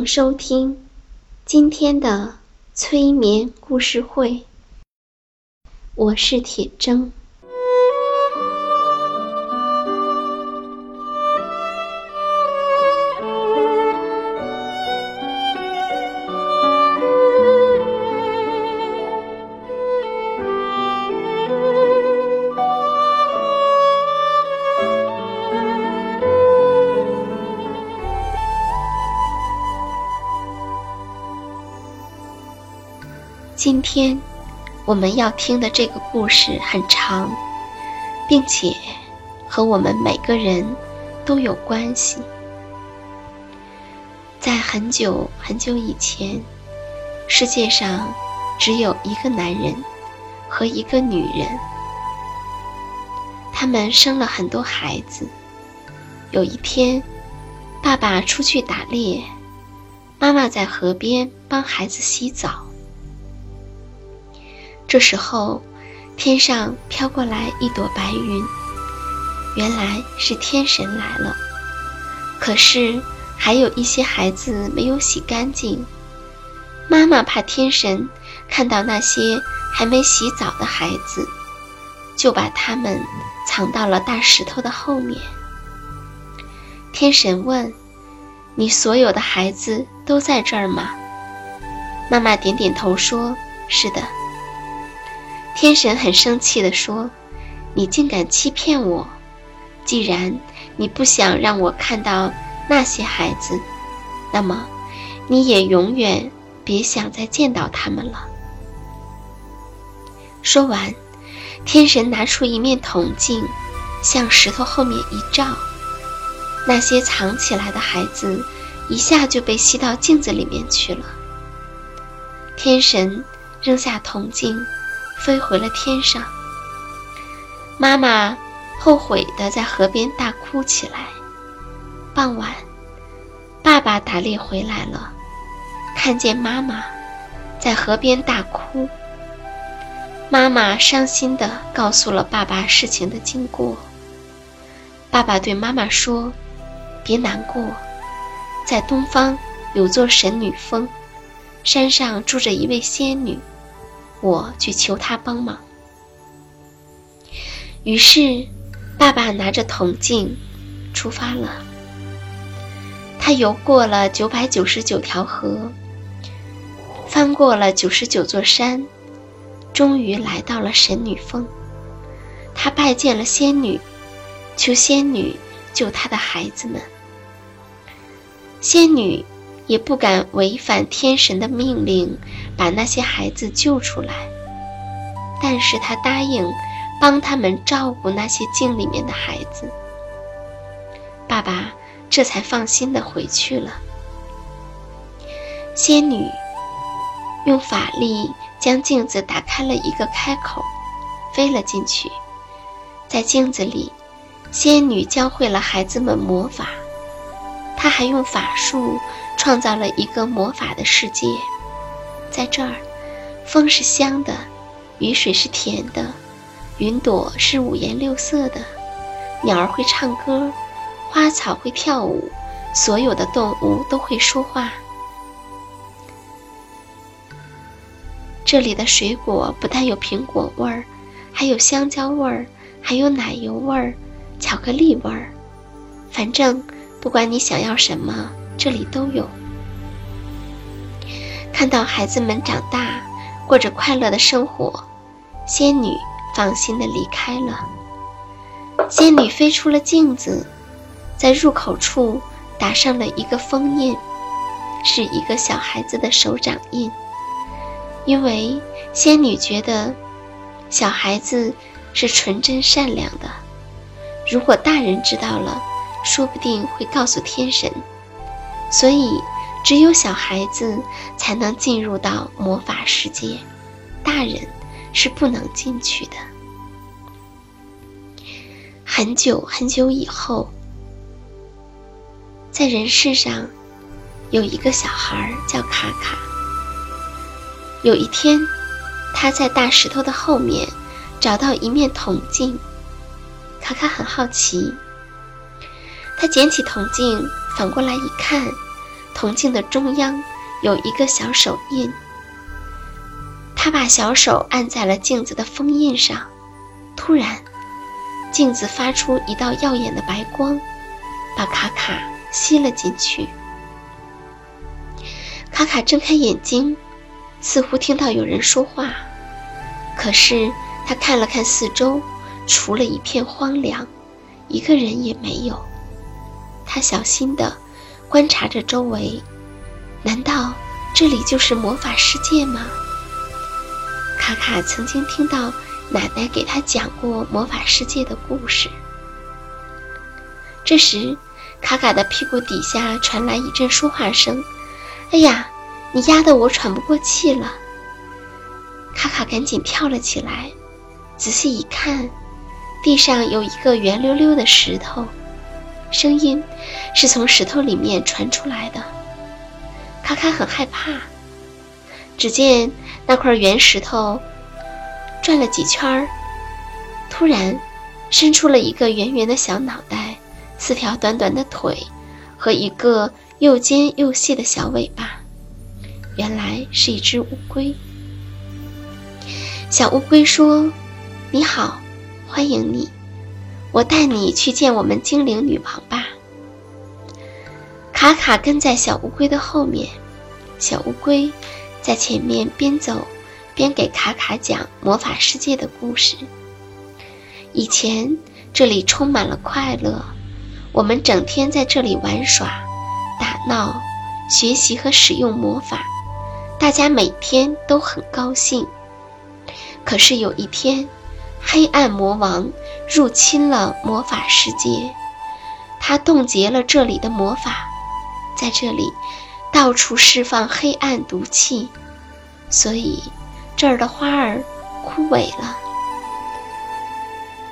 迎收听今天的催眠故事会，我是铁铮。今天我们要听的这个故事很长，并且和我们每个人都有关系。在很久很久以前，世界上只有一个男人和一个女人，他们生了很多孩子。有一天，爸爸出去打猎，妈妈在河边帮孩子洗澡。这时候，天上飘过来一朵白云，原来是天神来了。可是还有一些孩子没有洗干净，妈妈怕天神看到那些还没洗澡的孩子，就把他们藏到了大石头的后面。天神问：“你所有的孩子都在这儿吗？”妈妈点点头说：“是的。”天神很生气地说：“你竟敢欺骗我！既然你不想让我看到那些孩子，那么你也永远别想再见到他们了。”说完，天神拿出一面铜镜，向石头后面一照，那些藏起来的孩子一下就被吸到镜子里面去了。天神扔下铜镜。飞回了天上。妈妈后悔的在河边大哭起来。傍晚，爸爸打猎回来了，看见妈妈在河边大哭。妈妈伤心的告诉了爸爸事情的经过。爸爸对妈妈说：“别难过，在东方有座神女峰，山上住着一位仙女。”我去求他帮忙。于是，爸爸拿着铜镜出发了。他游过了九百九十九条河，翻过了九十九座山，终于来到了神女峰。他拜见了仙女，求仙女救他的孩子们。仙女。也不敢违反天神的命令，把那些孩子救出来。但是他答应帮他们照顾那些镜里面的孩子。爸爸这才放心的回去了。仙女用法力将镜子打开了一个开口，飞了进去。在镜子里，仙女教会了孩子们魔法。他还用法术。创造了一个魔法的世界，在这儿，风是香的，雨水是甜的，云朵是五颜六色的，鸟儿会唱歌，花草会跳舞，所有的动物都会说话。这里的水果不但有苹果味儿，还有香蕉味儿，还有奶油味儿、巧克力味儿。反正不管你想要什么，这里都有。看到孩子们长大，过着快乐的生活，仙女放心的离开了。仙女飞出了镜子，在入口处打上了一个封印，是一个小孩子的手掌印。因为仙女觉得小孩子是纯真善良的，如果大人知道了，说不定会告诉天神，所以只有小孩子才能进入到魔法世界，大人是不能进去的。很久很久以后，在人世上有一个小孩叫卡卡。有一天，他在大石头的后面找到一面铜镜。卡卡很好奇，他捡起铜镜，反过来一看，铜镜的中央有一个小手印。他把小手按在了镜子的封印上，突然，镜子发出一道耀眼的白光，把卡卡吸了进去。卡卡睁开眼睛。似乎听到有人说话，可是他看了看四周，除了一片荒凉，一个人也没有。他小心地观察着周围，难道这里就是魔法世界吗？卡卡曾经听到奶奶给他讲过魔法世界的故事。这时，卡卡的屁股底下传来一阵说话声：“哎呀！”你压得我喘不过气了，卡卡赶紧跳了起来，仔细一看，地上有一个圆溜溜的石头，声音是从石头里面传出来的。卡卡很害怕，只见那块圆石头转了几圈儿，突然伸出了一个圆圆的小脑袋，四条短短的腿和一个又尖又细的小尾巴。原来是一只乌龟。小乌龟说：“你好，欢迎你，我带你去见我们精灵女王吧。”卡卡跟在小乌龟的后面，小乌龟在前面边走边给卡卡讲魔法世界的故事。以前这里充满了快乐，我们整天在这里玩耍、打闹、学习和使用魔法。大家每天都很高兴，可是有一天，黑暗魔王入侵了魔法世界，他冻结了这里的魔法，在这里到处释放黑暗毒气，所以这儿的花儿枯萎了，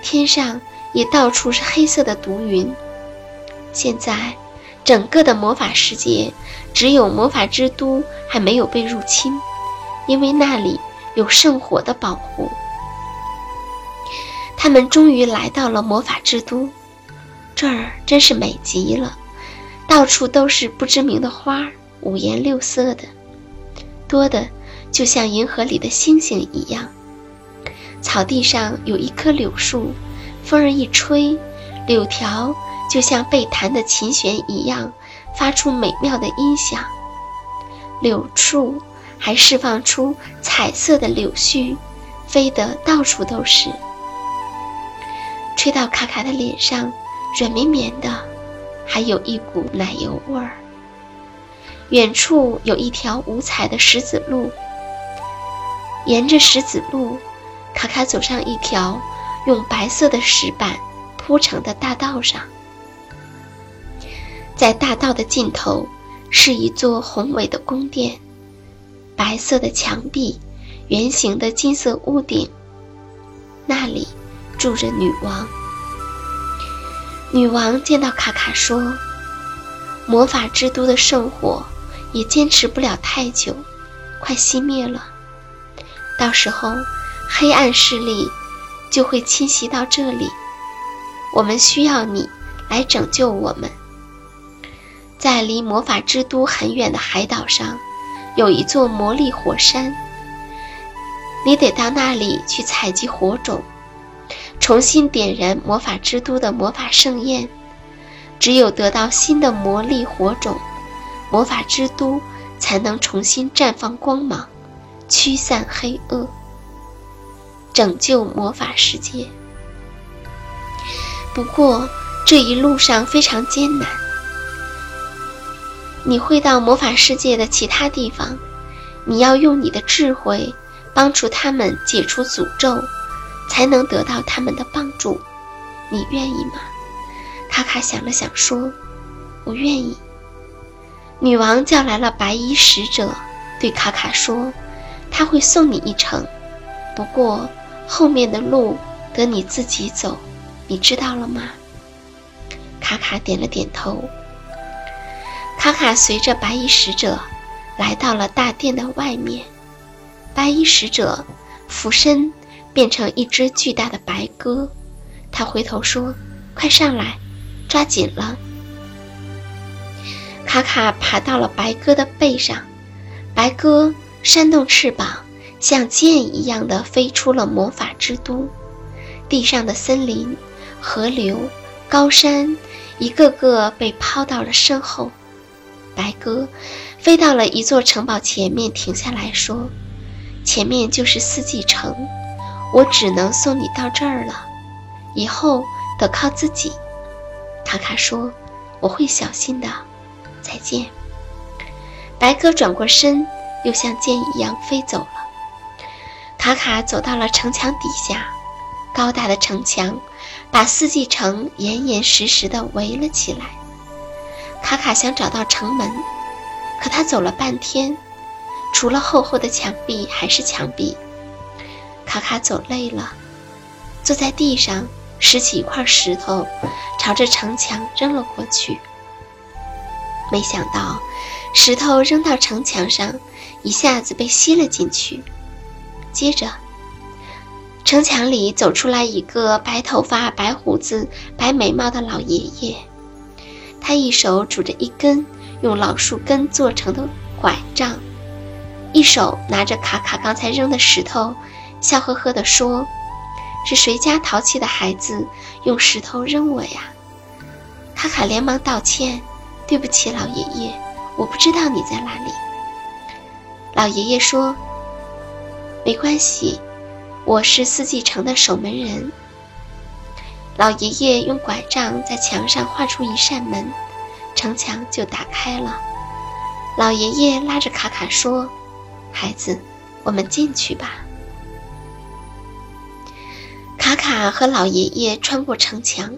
天上也到处是黑色的毒云。现在。整个的魔法世界，只有魔法之都还没有被入侵，因为那里有圣火的保护。他们终于来到了魔法之都，这儿真是美极了，到处都是不知名的花，五颜六色的，多的就像银河里的星星一样。草地上有一棵柳树，风儿一吹，柳条。就像被弹的琴弦一样，发出美妙的音响。柳树还释放出彩色的柳絮，飞得到处都是。吹到卡卡的脸上，软绵绵的，还有一股奶油味儿。远处有一条五彩的石子路，沿着石子路，卡卡走上一条用白色的石板铺成的大道上。在大道的尽头，是一座宏伟的宫殿，白色的墙壁，圆形的金色屋顶。那里住着女王。女王见到卡卡说：“魔法之都的圣火也坚持不了太久，快熄灭了。到时候，黑暗势力就会侵袭到这里。我们需要你来拯救我们。在离魔法之都很远的海岛上，有一座魔力火山。你得到那里去采集火种，重新点燃魔法之都的魔法盛宴。只有得到新的魔力火种，魔法之都才能重新绽放光芒，驱散黑恶，拯救魔法世界。不过这一路上非常艰难。你会到魔法世界的其他地方，你要用你的智慧帮助他们解除诅咒，才能得到他们的帮助。你愿意吗？卡卡想了想，说：“我愿意。”女王叫来了白衣使者，对卡卡说：“他会送你一程，不过后面的路得你自己走，你知道了吗？”卡卡点了点头。卡卡随着白衣使者来到了大殿的外面，白衣使者俯身变成一只巨大的白鸽，他回头说：“快上来！”抓紧了，卡卡爬到了白鸽的背上，白鸽扇动翅膀，像箭一样的飞出了魔法之都。地上的森林、河流、高山，一个个被抛到了身后。白鸽飞到了一座城堡前面，停下来说：“前面就是四季城，我只能送你到这儿了，以后得靠自己。”卡卡说：“我会小心的，再见。”白鸽转过身，又像箭一样飞走了。卡卡走到了城墙底下，高大的城墙把四季城严严实实的围了起来。卡卡想找到城门，可他走了半天，除了厚厚的墙壁还是墙壁。卡卡走累了，坐在地上。拾起一块石头，朝着城墙扔了过去。没想到，石头扔到城墙上，一下子被吸了进去。接着，城墙里走出来一个白头发、白胡子、白眉毛的老爷爷。他一手拄着一根用老树根做成的拐杖，一手拿着卡卡刚才扔的石头，笑呵呵地说。是谁家淘气的孩子用石头扔我呀？卡卡连忙道歉：“对不起，老爷爷，我不知道你在哪里。”老爷爷说：“没关系，我是四季城的守门人。”老爷爷用拐杖在墙上画出一扇门，城墙就打开了。老爷爷拉着卡卡说：“孩子，我们进去吧。”卡卡和老爷爷穿过城墙，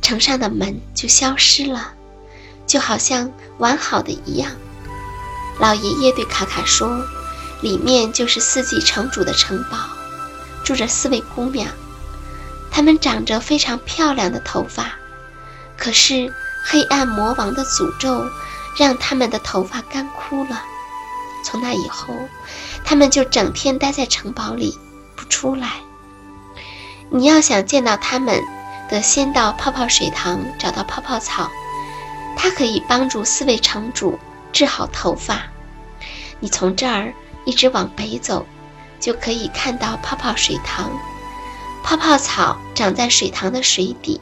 城上的门就消失了，就好像完好的一样。老爷爷对卡卡说：“里面就是四季城主的城堡，住着四位姑娘，她们长着非常漂亮的头发。可是黑暗魔王的诅咒让她们的头发干枯了。从那以后，她们就整天待在城堡里不出来。”你要想见到他们，得先到泡泡水塘找到泡泡草，它可以帮助四位城主治好头发。你从这儿一直往北走，就可以看到泡泡水塘。泡泡草长在水塘的水底，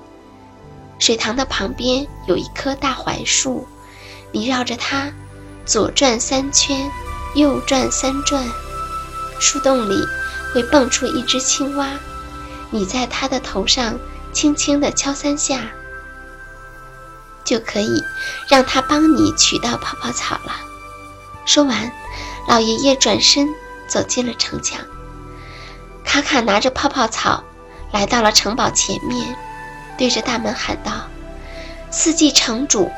水塘的旁边有一棵大槐树，你绕着它左转三圈，右转三转，树洞里会蹦出一只青蛙。你在他的头上轻轻地敲三下，就可以让他帮你取到泡泡草了。说完，老爷爷转身走进了城墙。卡卡拿着泡泡草来到了城堡前面，对着大门喊道：“四季城主，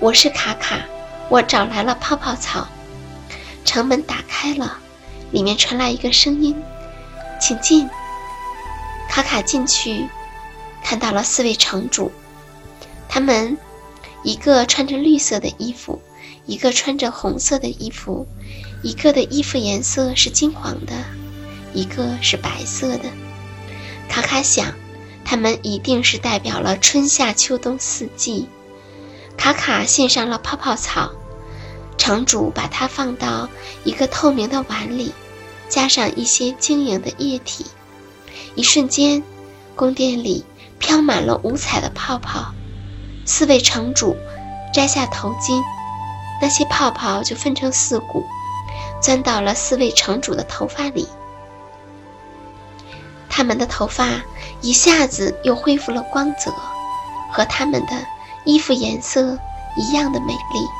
我是卡卡，我找来了泡泡草。”城门打开了，里面传来一个声音：“请进。”卡卡进去，看到了四位城主，他们一个穿着绿色的衣服，一个穿着红色的衣服，一个的衣服颜色是金黄的，一个是白色的。卡卡想，它们一定是代表了春夏秋冬四季。卡卡献上了泡泡草，城主把它放到一个透明的碗里，加上一些晶莹的液体。一瞬间，宫殿里飘满了五彩的泡泡。四位城主摘下头巾，那些泡泡就分成四股，钻到了四位城主的头发里。他们的头发一下子又恢复了光泽，和他们的衣服颜色一样的美丽。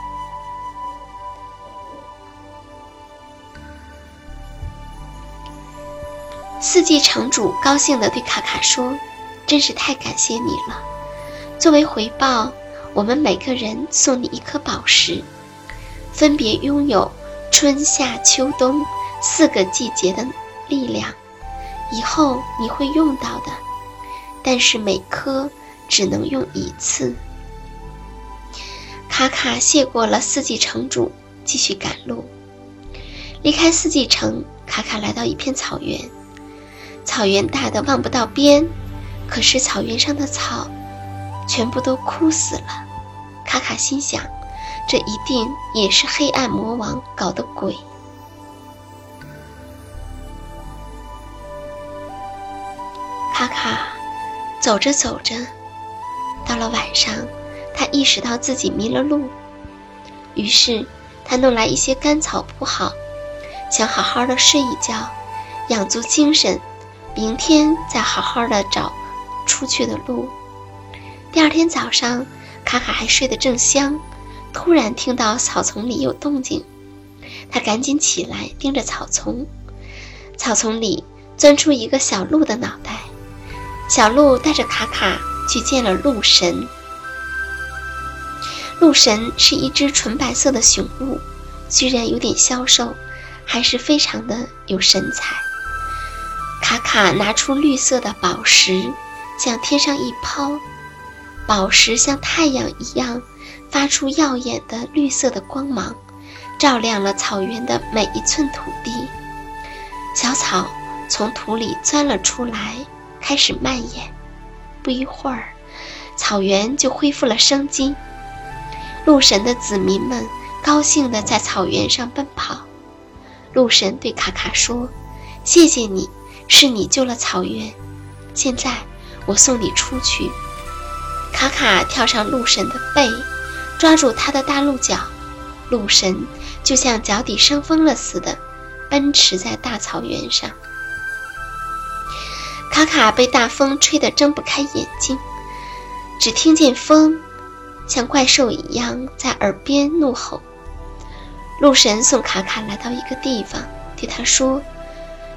四季城主高兴地对卡卡说：“真是太感谢你了！作为回报，我们每个人送你一颗宝石，分别拥有春夏秋冬四个季节的力量。以后你会用到的，但是每颗只能用一次。”卡卡谢过了四季城主，继续赶路。离开四季城，卡卡来到一片草原。草原大的望不到边，可是草原上的草全部都枯死了。卡卡心想，这一定也是黑暗魔王搞的鬼。卡卡走着走着，到了晚上，他意识到自己迷了路，于是他弄来一些干草铺好，想好好的睡一觉，养足精神。明天再好好的找出去的路。第二天早上，卡卡还睡得正香，突然听到草丛里有动静，他赶紧起来盯着草丛。草丛里钻出一个小鹿的脑袋，小鹿带着卡卡去见了鹿神。鹿神是一只纯白色的雄鹿，虽然有点消瘦，还是非常的有神采。卡卡拿出绿色的宝石，向天上一抛，宝石像太阳一样，发出耀眼的绿色的光芒，照亮了草原的每一寸土地。小草从土里钻了出来，开始蔓延。不一会儿，草原就恢复了生机。鹿神的子民们高兴地在草原上奔跑。鹿神对卡卡说：“谢谢你。”是你救了草原，现在我送你出去。卡卡跳上鹿神的背，抓住他的大鹿角，鹿神就像脚底生风了似的，奔驰在大草原上。卡卡被大风吹得睁不开眼睛，只听见风像怪兽一样在耳边怒吼。鹿神送卡卡来到一个地方，对他说：“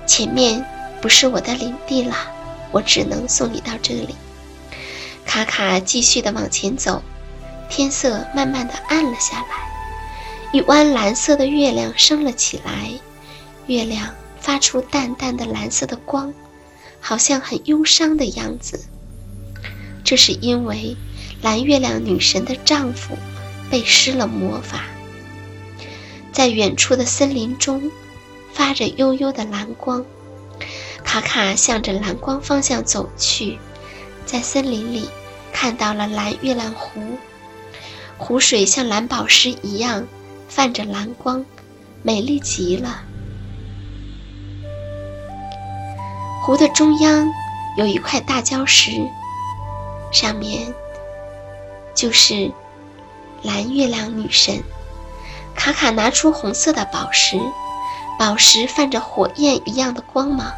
前面。”不是我的领地了，我只能送你到这里。卡卡继续的往前走，天色慢慢的暗了下来，一弯蓝色的月亮升了起来，月亮发出淡淡的蓝色的光，好像很忧伤的样子。这是因为蓝月亮女神的丈夫被施了魔法，在远处的森林中发着悠悠的蓝光。卡卡向着蓝光方向走去，在森林里看到了蓝月亮湖，湖水像蓝宝石一样泛着蓝光，美丽极了。湖的中央有一块大礁石，上面就是蓝月亮女神。卡卡拿出红色的宝石，宝石泛着火焰一样的光芒。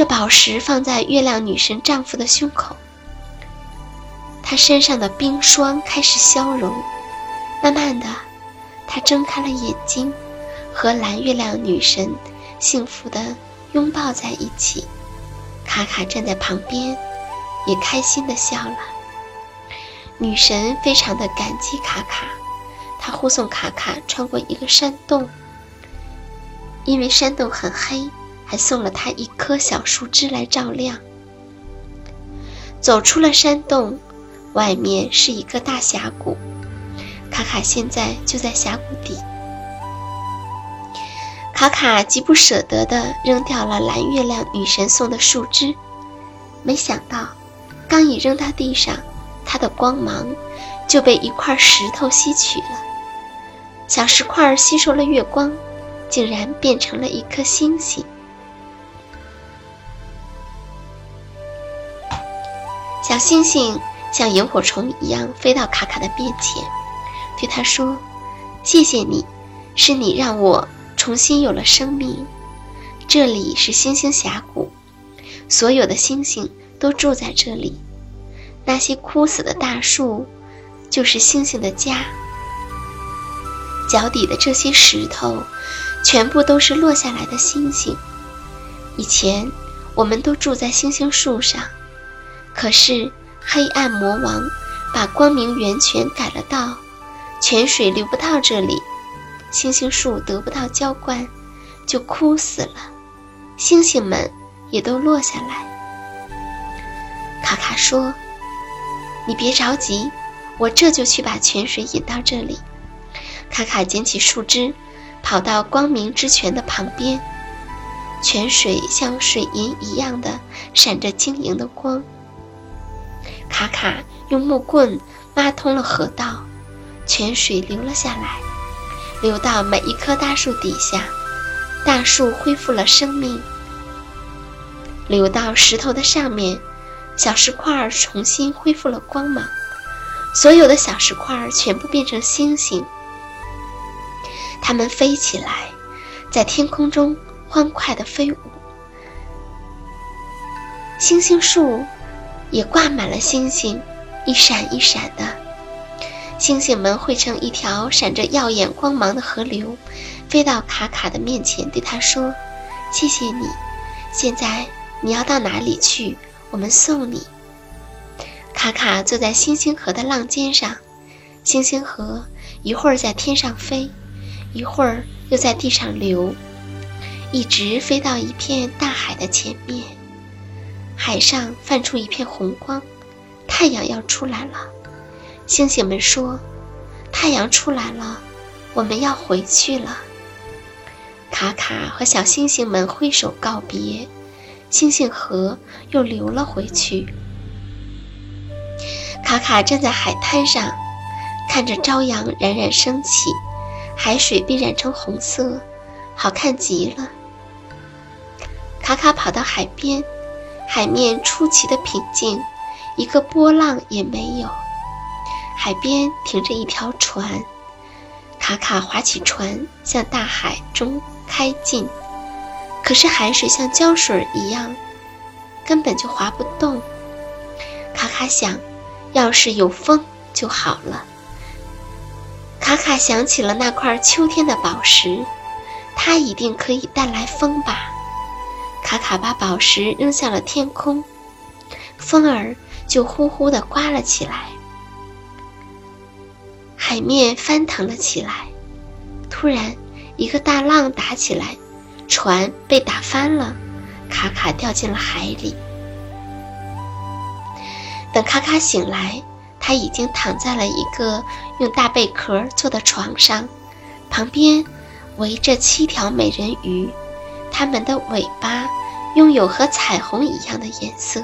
这宝石放在月亮女神丈夫的胸口，他身上的冰霜开始消融，慢慢的，他睁开了眼睛，和蓝月亮女神幸福的拥抱在一起。卡卡站在旁边，也开心的笑了。女神非常的感激卡卡，她护送卡卡穿过一个山洞，因为山洞很黑。还送了他一棵小树枝来照亮。走出了山洞，外面是一个大峡谷。卡卡现在就在峡谷底。卡卡极不舍得地扔掉了蓝月亮女神送的树枝，没想到，刚一扔到地上，它的光芒就被一块石头吸取了。小石块吸收了月光，竟然变成了一颗星星。小星星像萤火虫一样飞到卡卡的面前，对他说：“谢谢你，是你让我重新有了生命。这里是星星峡谷，所有的星星都住在这里。那些枯死的大树，就是星星的家。脚底的这些石头，全部都是落下来的星星。以前，我们都住在星星树上。”可是，黑暗魔王把光明源泉改了道，泉水流不到这里，星星树得不到浇灌，就枯死了，星星们也都落下来。卡卡说：“你别着急，我这就去把泉水引到这里。”卡卡捡起树枝，跑到光明之泉的旁边，泉水像水银一样的闪着晶莹的光。卡卡用木棍挖通了河道，泉水流了下来，流到每一棵大树底下，大树恢复了生命；流到石头的上面，小石块重新恢复了光芒，所有的小石块全部变成星星，它们飞起来，在天空中欢快地飞舞，星星树。也挂满了星星，一闪一闪的，星星们汇成一条闪着耀眼光芒的河流，飞到卡卡的面前，对他说：“谢谢你，现在你要到哪里去？我们送你。”卡卡坐在星星河的浪尖上，星星河一会儿在天上飞，一会儿又在地上流，一直飞到一片大海的前面。海上泛出一片红光，太阳要出来了。星星们说：“太阳出来了，我们要回去了。”卡卡和小星星们挥手告别，星星河又流了回去。卡卡站在海滩上，看着朝阳冉冉升起，海水被染成红色，好看极了。卡卡跑到海边。海面出奇的平静，一个波浪也没有。海边停着一条船，卡卡划起船向大海中开进。可是海水像胶水一样，根本就划不动。卡卡想，要是有风就好了。卡卡想起了那块秋天的宝石，它一定可以带来风吧。卡卡把宝石扔向了天空，风儿就呼呼地刮了起来，海面翻腾了起来。突然，一个大浪打起来，船被打翻了，卡卡掉进了海里。等卡卡醒来，他已经躺在了一个用大贝壳做的床上，旁边围着七条美人鱼，它们的尾巴。拥有和彩虹一样的颜色，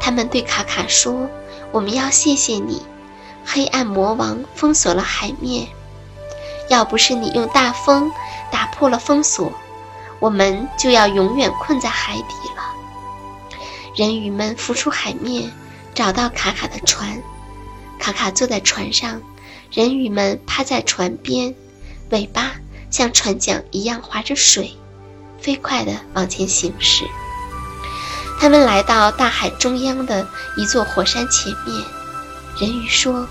他们对卡卡说：“我们要谢谢你，黑暗魔王封锁了海面。要不是你用大风打破了封锁，我们就要永远困在海底了。”人鱼们浮出海面，找到卡卡的船。卡卡坐在船上，人鱼们趴在船边，尾巴像船桨一样划着水。飞快地往前行驶。他们来到大海中央的一座火山前面。人鱼说：“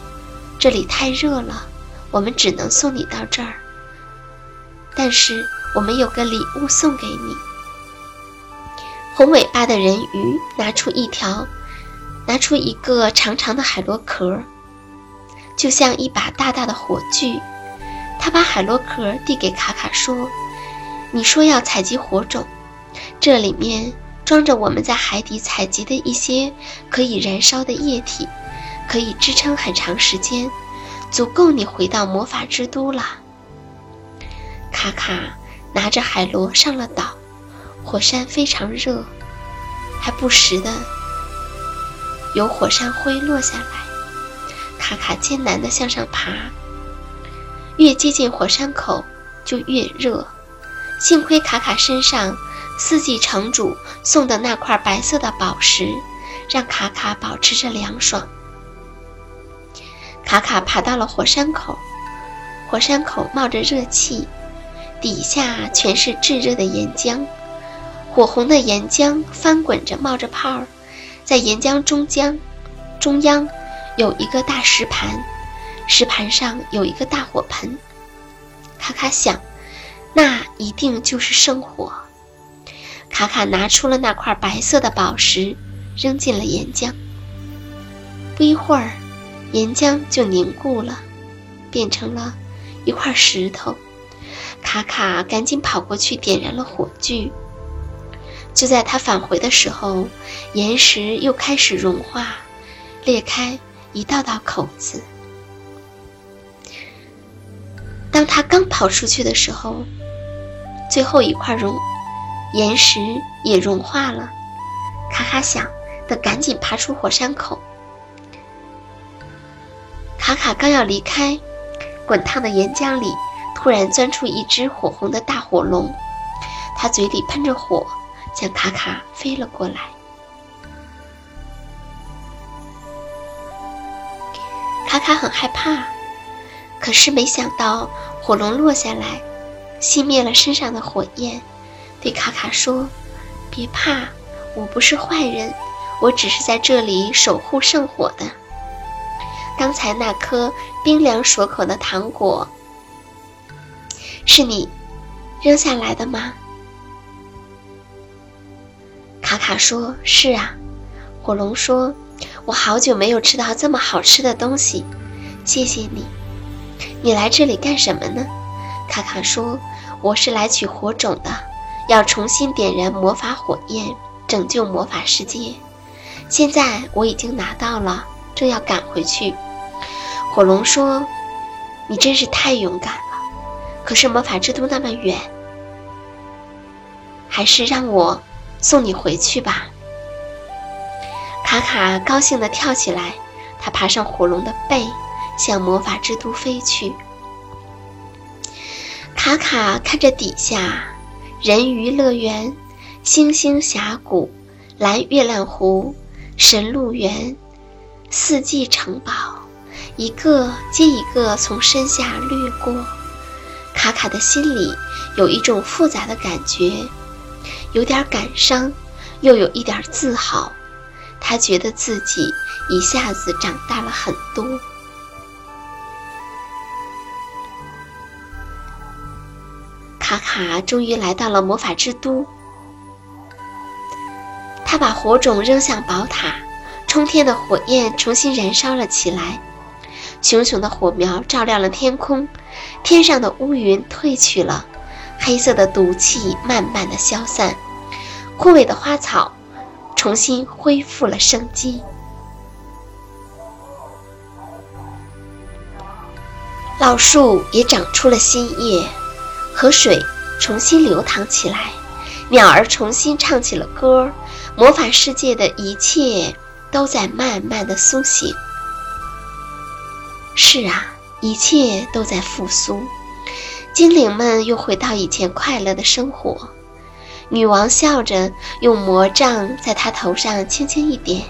这里太热了，我们只能送你到这儿。但是我们有个礼物送给你。”红尾巴的人鱼拿出一条，拿出一个长长的海螺壳，就像一把大大的火炬。他把海螺壳递给卡卡说。你说要采集火种，这里面装着我们在海底采集的一些可以燃烧的液体，可以支撑很长时间，足够你回到魔法之都了。卡卡拿着海螺上了岛，火山非常热，还不时的有火山灰落下来。卡卡艰难地向上爬，越接近火山口就越热。幸亏卡卡身上四季城主送的那块白色的宝石，让卡卡保持着凉爽。卡卡爬到了火山口，火山口冒着热气，底下全是炙热的岩浆，火红的岩浆翻滚着，冒着泡儿，在岩浆中间，中央有一个大石盘，石盘上有一个大火盆。卡卡想，那一定就是圣火。卡卡拿出了那块白色的宝石，扔进了岩浆。不一会儿。岩浆就凝固了，变成了一块石头。卡卡赶紧跑过去点燃了火炬。就在他返回的时候，岩石又开始融化，裂开一道道口子。当他刚跑出去的时候，最后一块熔岩石也融化了。卡卡想，得赶紧爬出火山口。卡卡刚要离开，滚烫的岩浆里突然钻出一只火红的大火龙，它嘴里喷着火，向卡卡飞了过来。卡卡很害怕，可是没想到火龙落下来，熄灭了身上的火焰，对卡卡说：“别怕，我不是坏人，我只是在这里守护圣火的。”刚才那颗冰凉爽口的糖果，是你扔下来的吗？卡卡说：“是啊。”火龙说：“我好久没有吃到这么好吃的东西，谢谢你。你来这里干什么呢？”卡卡说：“我是来取火种的，要重新点燃魔法火焰，拯救魔法世界。现在我已经拿到了，正要赶回去。”火龙说：“你真是太勇敢了，可是魔法之都那么远，还是让我送你回去吧。”卡卡高兴地跳起来，他爬上火龙的背，向魔法之都飞去。卡卡看着底下人鱼乐园、星星峡谷、蓝月亮湖、神鹿园、四季城堡。一个接一个从身下掠过，卡卡的心里有一种复杂的感觉，有点感伤，又有一点自豪。他觉得自己一下子长大了很多。卡卡终于来到了魔法之都，他把火种扔向宝塔，冲天的火焰重新燃烧了起来。熊熊的火苗照亮了天空，天上的乌云退去了，黑色的毒气慢慢的消散，枯萎的花草重新恢复了生机，老树也长出了新叶，河水重新流淌起来，鸟儿重新唱起了歌，魔法世界的一切都在慢慢的苏醒。是啊，一切都在复苏，精灵们又回到以前快乐的生活。女王笑着用魔杖在她头上轻轻一点，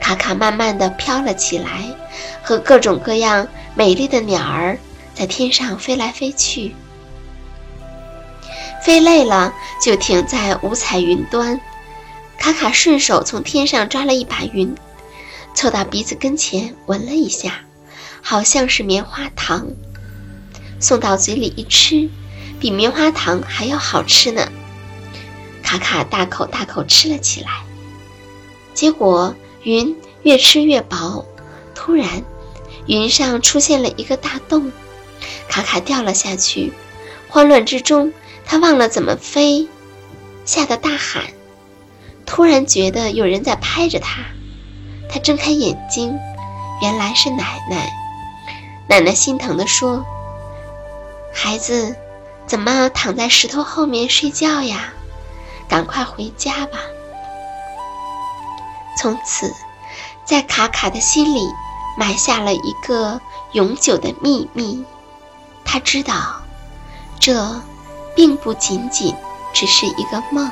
卡卡慢慢地飘了起来，和各种各样美丽的鸟儿在天上飞来飞去。飞累了就停在五彩云端，卡卡顺手从天上抓了一把云，凑到鼻子跟前闻了一下。好像是棉花糖，送到嘴里一吃，比棉花糖还要好吃呢。卡卡大口大口吃了起来，结果云越吃越薄，突然，云上出现了一个大洞，卡卡掉了下去。慌乱之中，他忘了怎么飞，吓得大喊。突然觉得有人在拍着他，他睁开眼睛，原来是奶奶。奶奶心疼地说：“孩子，怎么躺在石头后面睡觉呀？赶快回家吧！从此，在卡卡的心里埋下了一个永久的秘密。他知道，这并不仅仅只是一个梦。